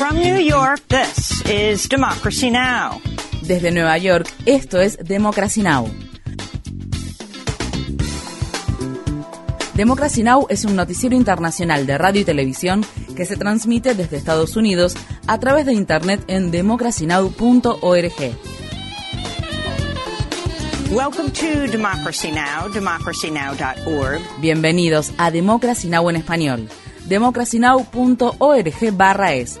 From New York, this is Democracy Now! Desde Nueva York, esto es Democracy Now! Democracy Now! es un noticiero internacional de radio y televisión que se transmite desde Estados Unidos a través de Internet en democracynow.org. Welcome to Democracy Now!, democracynow.org. Bienvenidos a Democracy Now! en español, democracynow.org barra es,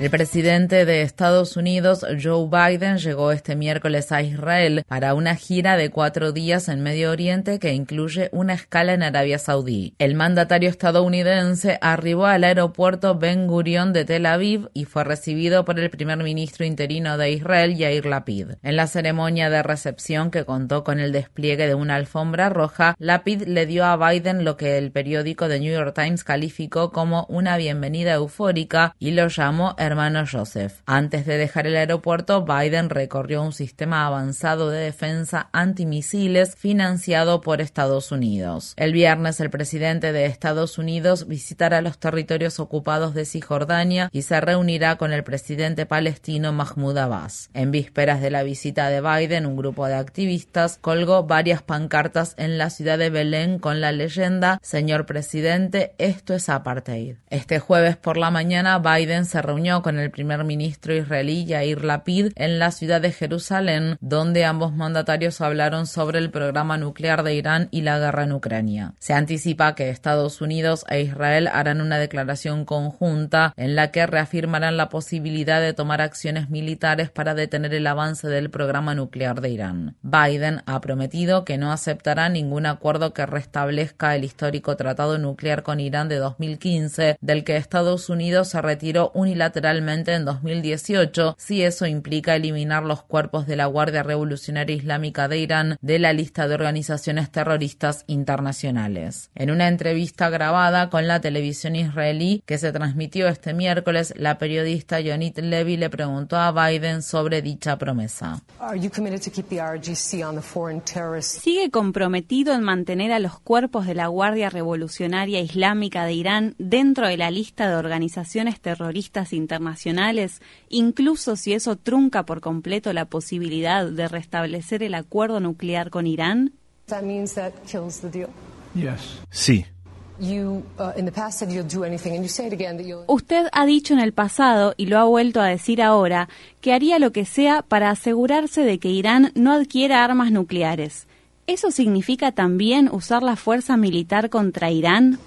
El presidente de Estados Unidos, Joe Biden, llegó este miércoles a Israel para una gira de cuatro días en Medio Oriente que incluye una escala en Arabia Saudí. El mandatario estadounidense arribó al aeropuerto Ben Gurion de Tel Aviv y fue recibido por el primer ministro interino de Israel, Yair Lapid. En la ceremonia de recepción que contó con el despliegue de una alfombra roja, Lapid le dio a Biden lo que el periódico The New York Times calificó como una bienvenida eufórica y lo llamó hermano Joseph. Antes de dejar el aeropuerto, Biden recorrió un sistema avanzado de defensa antimisiles financiado por Estados Unidos. El viernes, el presidente de Estados Unidos visitará los territorios ocupados de Cisjordania y se reunirá con el presidente palestino Mahmoud Abbas. En vísperas de la visita de Biden, un grupo de activistas colgó varias pancartas en la ciudad de Belén con la leyenda Señor presidente, esto es apartheid. Este jueves por la mañana, Biden se reunió con el primer ministro israelí Yair Lapid en la ciudad de Jerusalén, donde ambos mandatarios hablaron sobre el programa nuclear de Irán y la guerra en Ucrania. Se anticipa que Estados Unidos e Israel harán una declaración conjunta en la que reafirmarán la posibilidad de tomar acciones militares para detener el avance del programa nuclear de Irán. Biden ha prometido que no aceptará ningún acuerdo que restablezca el histórico tratado nuclear con Irán de 2015, del que Estados Unidos se retiró unilateralmente en 2018 si eso implica eliminar los cuerpos de la Guardia Revolucionaria Islámica de Irán de la lista de organizaciones terroristas internacionales. En una entrevista grabada con la televisión israelí que se transmitió este miércoles, la periodista Yonit Levy le preguntó a Biden sobre dicha promesa. ¿Sigue comprometido en mantener a los cuerpos de la Guardia Revolucionaria Islámica de Irán dentro de la lista de organizaciones terroristas internacionales? Internacionales, incluso si eso trunca por completo la posibilidad de restablecer el acuerdo nuclear con Irán? Sí. Usted ha dicho en el pasado, y lo ha vuelto a decir ahora, que haría lo que sea para asegurarse de que Irán no adquiera armas nucleares. ¿Eso significa también usar la fuerza militar contra Irán?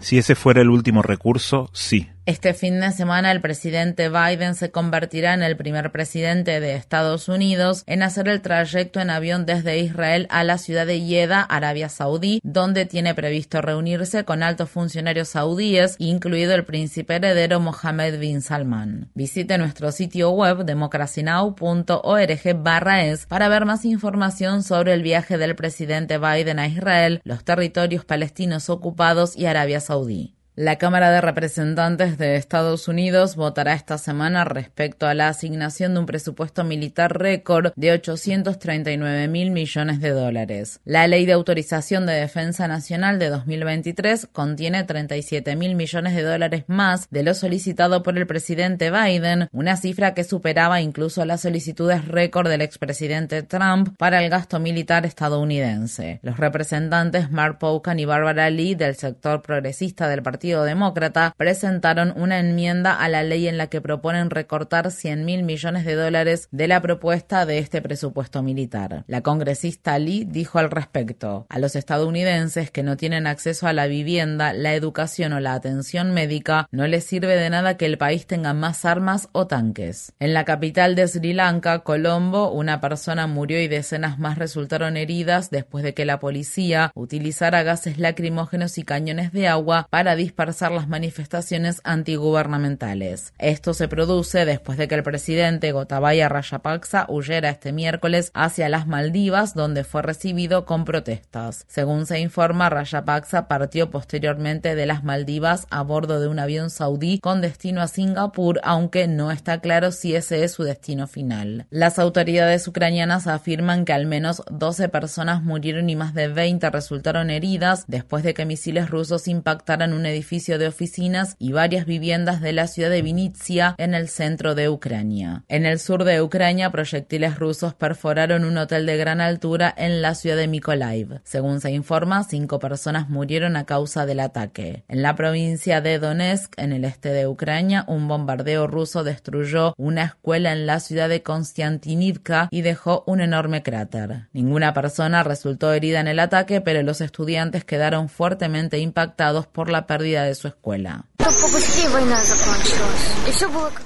Si ese fuera el último recurso, sí. Este fin de semana el presidente Biden se convertirá en el primer presidente de Estados Unidos en hacer el trayecto en avión desde Israel a la ciudad de Jeddah, Arabia Saudí, donde tiene previsto reunirse con altos funcionarios saudíes, incluido el príncipe heredero Mohammed bin Salman. Visite nuestro sitio web democracynow.org barra es para ver más información sobre el viaje del presidente Biden a Israel, los territorios palestinos ocupados y Arabia Saudí. La Cámara de Representantes de Estados Unidos votará esta semana respecto a la asignación de un presupuesto militar récord de 839 mil millones de dólares. La Ley de Autorización de Defensa Nacional de 2023 contiene 37 mil millones de dólares más de lo solicitado por el presidente Biden, una cifra que superaba incluso las solicitudes récord del expresidente Trump para el gasto militar estadounidense. Los representantes Mark Pocan y Barbara Lee del sector progresista del Partido Demócrata presentaron una enmienda a la ley en la que proponen recortar 100 mil millones de dólares de la propuesta de este presupuesto militar. La congresista Lee dijo al respecto, a los estadounidenses que no tienen acceso a la vivienda, la educación o la atención médica, no les sirve de nada que el país tenga más armas o tanques. En la capital de Sri Lanka, Colombo, una persona murió y decenas más resultaron heridas después de que la policía utilizara gases lacrimógenos y cañones de agua para disparar dispersar las manifestaciones antigubernamentales. Esto se produce después de que el presidente Gotabaya Rajapaksa huyera este miércoles hacia las Maldivas, donde fue recibido con protestas. Según se informa, Rajapaksa partió posteriormente de las Maldivas a bordo de un avión saudí con destino a Singapur, aunque no está claro si ese es su destino final. Las autoridades ucranianas afirman que al menos 12 personas murieron y más de 20 resultaron heridas después de que misiles rusos impactaran un edificio de oficinas y varias viviendas de la ciudad de Vinitsia en el centro de Ucrania. En el sur de Ucrania, proyectiles rusos perforaron un hotel de gran altura en la ciudad de Mykolaiv. Según se informa, cinco personas murieron a causa del ataque. En la provincia de Donetsk, en el este de Ucrania, un bombardeo ruso destruyó una escuela en la ciudad de Konstantinivka y dejó un enorme cráter. Ninguna persona resultó herida en el ataque, pero los estudiantes quedaron fuertemente impactados por la pérdida de su escuela.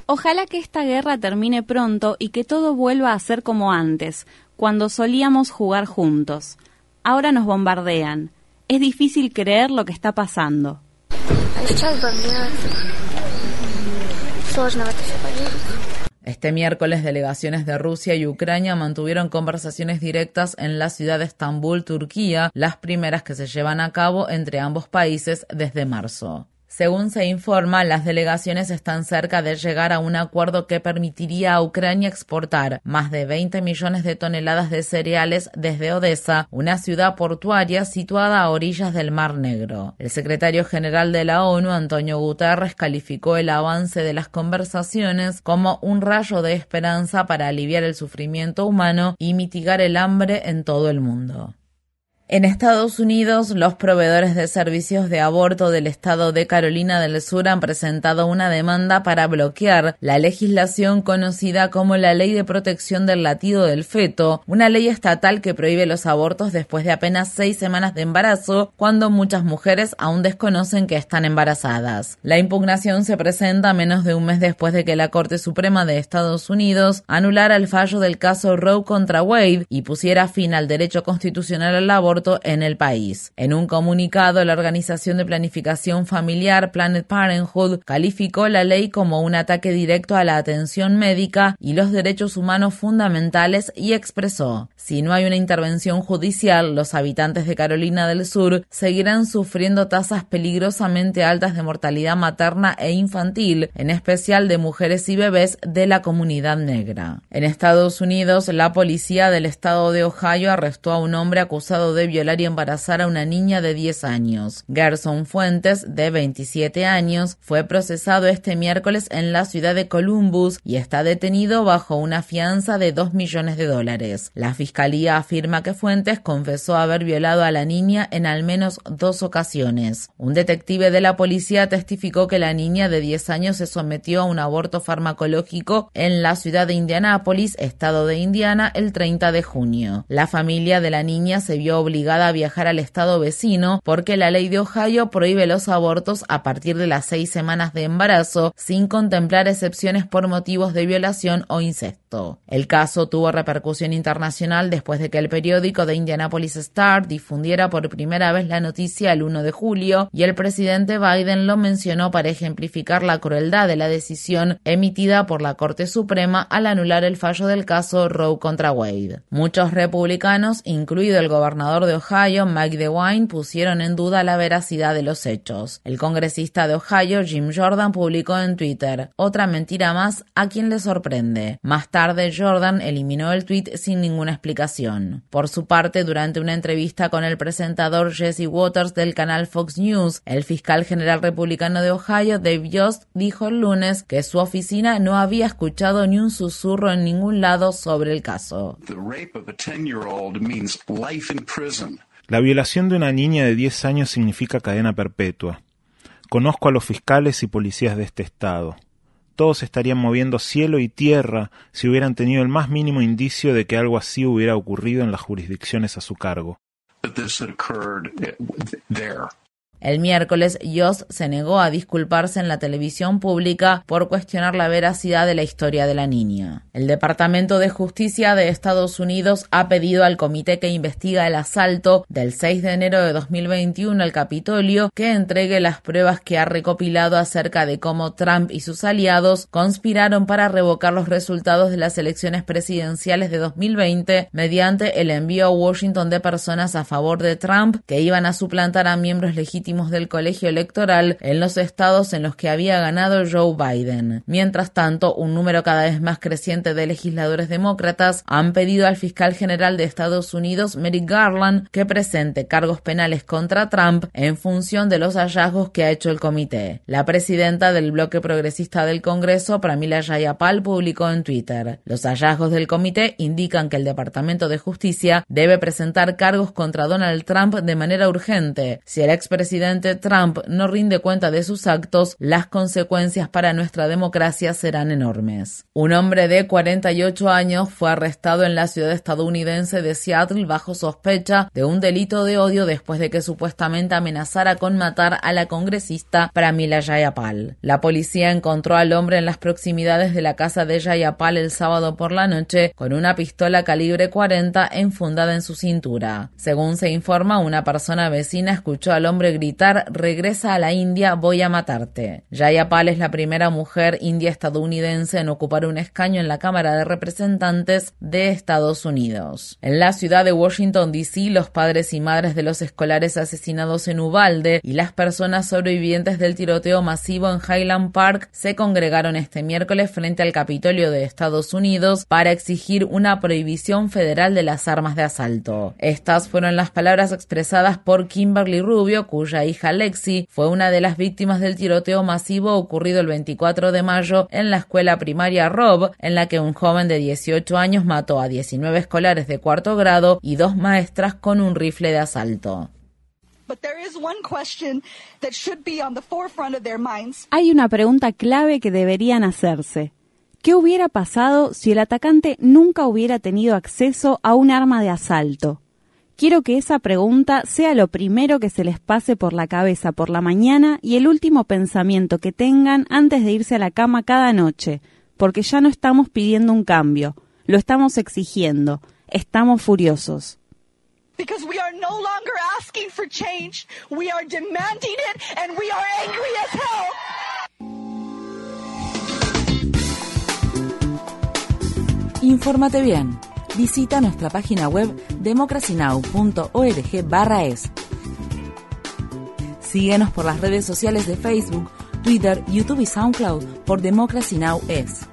Ojalá que esta guerra termine pronto y que todo vuelva a ser como antes, cuando solíamos jugar juntos. Ahora nos bombardean. Es difícil creer lo que está pasando. Este miércoles, delegaciones de Rusia y Ucrania mantuvieron conversaciones directas en la ciudad de Estambul, Turquía, las primeras que se llevan a cabo entre ambos países desde marzo. Según se informa, las delegaciones están cerca de llegar a un acuerdo que permitiría a Ucrania exportar más de 20 millones de toneladas de cereales desde Odessa, una ciudad portuaria situada a orillas del Mar Negro. El secretario general de la ONU, Antonio Guterres, calificó el avance de las conversaciones como un rayo de esperanza para aliviar el sufrimiento humano y mitigar el hambre en todo el mundo. En Estados Unidos, los proveedores de servicios de aborto del estado de Carolina del Sur han presentado una demanda para bloquear la legislación conocida como la Ley de Protección del Latido del Feto, una ley estatal que prohíbe los abortos después de apenas seis semanas de embarazo, cuando muchas mujeres aún desconocen que están embarazadas. La impugnación se presenta menos de un mes después de que la Corte Suprema de Estados Unidos anulara el fallo del caso Roe contra Wade y pusiera fin al derecho constitucional al aborto en el país. En un comunicado, la Organización de Planificación Familiar Planet Parenthood calificó la ley como un ataque directo a la atención médica y los derechos humanos fundamentales y expresó, si no hay una intervención judicial, los habitantes de Carolina del Sur seguirán sufriendo tasas peligrosamente altas de mortalidad materna e infantil, en especial de mujeres y bebés de la comunidad negra. En Estados Unidos, la policía del estado de Ohio arrestó a un hombre acusado de violar y embarazar a una niña de 10 años. Gerson Fuentes, de 27 años, fue procesado este miércoles en la ciudad de Columbus y está detenido bajo una fianza de 2 millones de dólares. La fiscalía afirma que Fuentes confesó haber violado a la niña en al menos dos ocasiones. Un detective de la policía testificó que la niña de 10 años se sometió a un aborto farmacológico en la ciudad de Indianápolis, estado de Indiana, el 30 de junio. La familia de la niña se vio obligada obligada a viajar al estado vecino porque la ley de Ohio prohíbe los abortos a partir de las seis semanas de embarazo sin contemplar excepciones por motivos de violación o incesto. El caso tuvo repercusión internacional después de que el periódico de Indianapolis Star difundiera por primera vez la noticia el 1 de julio y el presidente Biden lo mencionó para ejemplificar la crueldad de la decisión emitida por la Corte Suprema al anular el fallo del caso Roe contra Wade. Muchos republicanos, incluido el gobernador de Ohio, Mike DeWine, pusieron en duda la veracidad de los hechos. El congresista de Ohio, Jim Jordan, publicó en Twitter, otra mentira más a quien le sorprende. Más tarde, Jordan eliminó el tweet sin ninguna explicación. Por su parte, durante una entrevista con el presentador Jesse Waters del canal Fox News, el fiscal general republicano de Ohio, Dave Yost, dijo el lunes que su oficina no había escuchado ni un susurro en ningún lado sobre el caso. La violación de una niña de 10 años significa cadena perpetua. Conozco a los fiscales y policías de este estado. Todos estarían moviendo cielo y tierra si hubieran tenido el más mínimo indicio de que algo así hubiera ocurrido en las jurisdicciones a su cargo. El miércoles, Yost se negó a disculparse en la televisión pública por cuestionar la veracidad de la historia de la niña. El Departamento de Justicia de Estados Unidos ha pedido al comité que investiga el asalto del 6 de enero de 2021 al Capitolio que entregue las pruebas que ha recopilado acerca de cómo Trump y sus aliados conspiraron para revocar los resultados de las elecciones presidenciales de 2020 mediante el envío a Washington de personas a favor de Trump que iban a suplantar a miembros legítimos del colegio electoral en los estados en los que había ganado Joe Biden. Mientras tanto, un número cada vez más creciente de legisladores demócratas han pedido al fiscal general de Estados Unidos, Merrick Garland, que presente cargos penales contra Trump en función de los hallazgos que ha hecho el comité. La presidenta del bloque progresista del Congreso, Pramila Jayapal, publicó en Twitter: Los hallazgos del comité indican que el Departamento de Justicia debe presentar cargos contra Donald Trump de manera urgente. Si el expresidente Trump no rinde cuenta de sus actos, las consecuencias para nuestra democracia serán enormes. Un hombre de 48 años fue arrestado en la ciudad estadounidense de Seattle bajo sospecha de un delito de odio después de que supuestamente amenazara con matar a la congresista Pramila Jayapal. La policía encontró al hombre en las proximidades de la casa de Jayapal el sábado por la noche con una pistola calibre 40 enfundada en su cintura. Según se informa, una persona vecina escuchó al hombre gritar regresa a la India, voy a matarte. Jayapal es la primera mujer india estadounidense en ocupar un escaño en la Cámara de Representantes de Estados Unidos. En la ciudad de Washington, D.C., los padres y madres de los escolares asesinados en Ubalde y las personas sobrevivientes del tiroteo masivo en Highland Park se congregaron este miércoles frente al Capitolio de Estados Unidos para exigir una prohibición federal de las armas de asalto. Estas fueron las palabras expresadas por Kimberly Rubio, cuya hija Lexi fue una de las víctimas del tiroteo masivo ocurrido el 24 de mayo en la escuela primaria Rob, en la que un joven de 18 años mató a 19 escolares de cuarto grado y dos maestras con un rifle de asalto. Hay una pregunta clave que deberían hacerse. ¿Qué hubiera pasado si el atacante nunca hubiera tenido acceso a un arma de asalto? Quiero que esa pregunta sea lo primero que se les pase por la cabeza por la mañana y el último pensamiento que tengan antes de irse a la cama cada noche, porque ya no estamos pidiendo un cambio, lo estamos exigiendo, estamos furiosos. Because we are no longer asking for change, we are demanding it and we are angry as hell. Infórmate bien. Visita nuestra página web democracynow.org/es. Síguenos por las redes sociales de Facebook, Twitter, YouTube y SoundCloud por Democracy Now! es.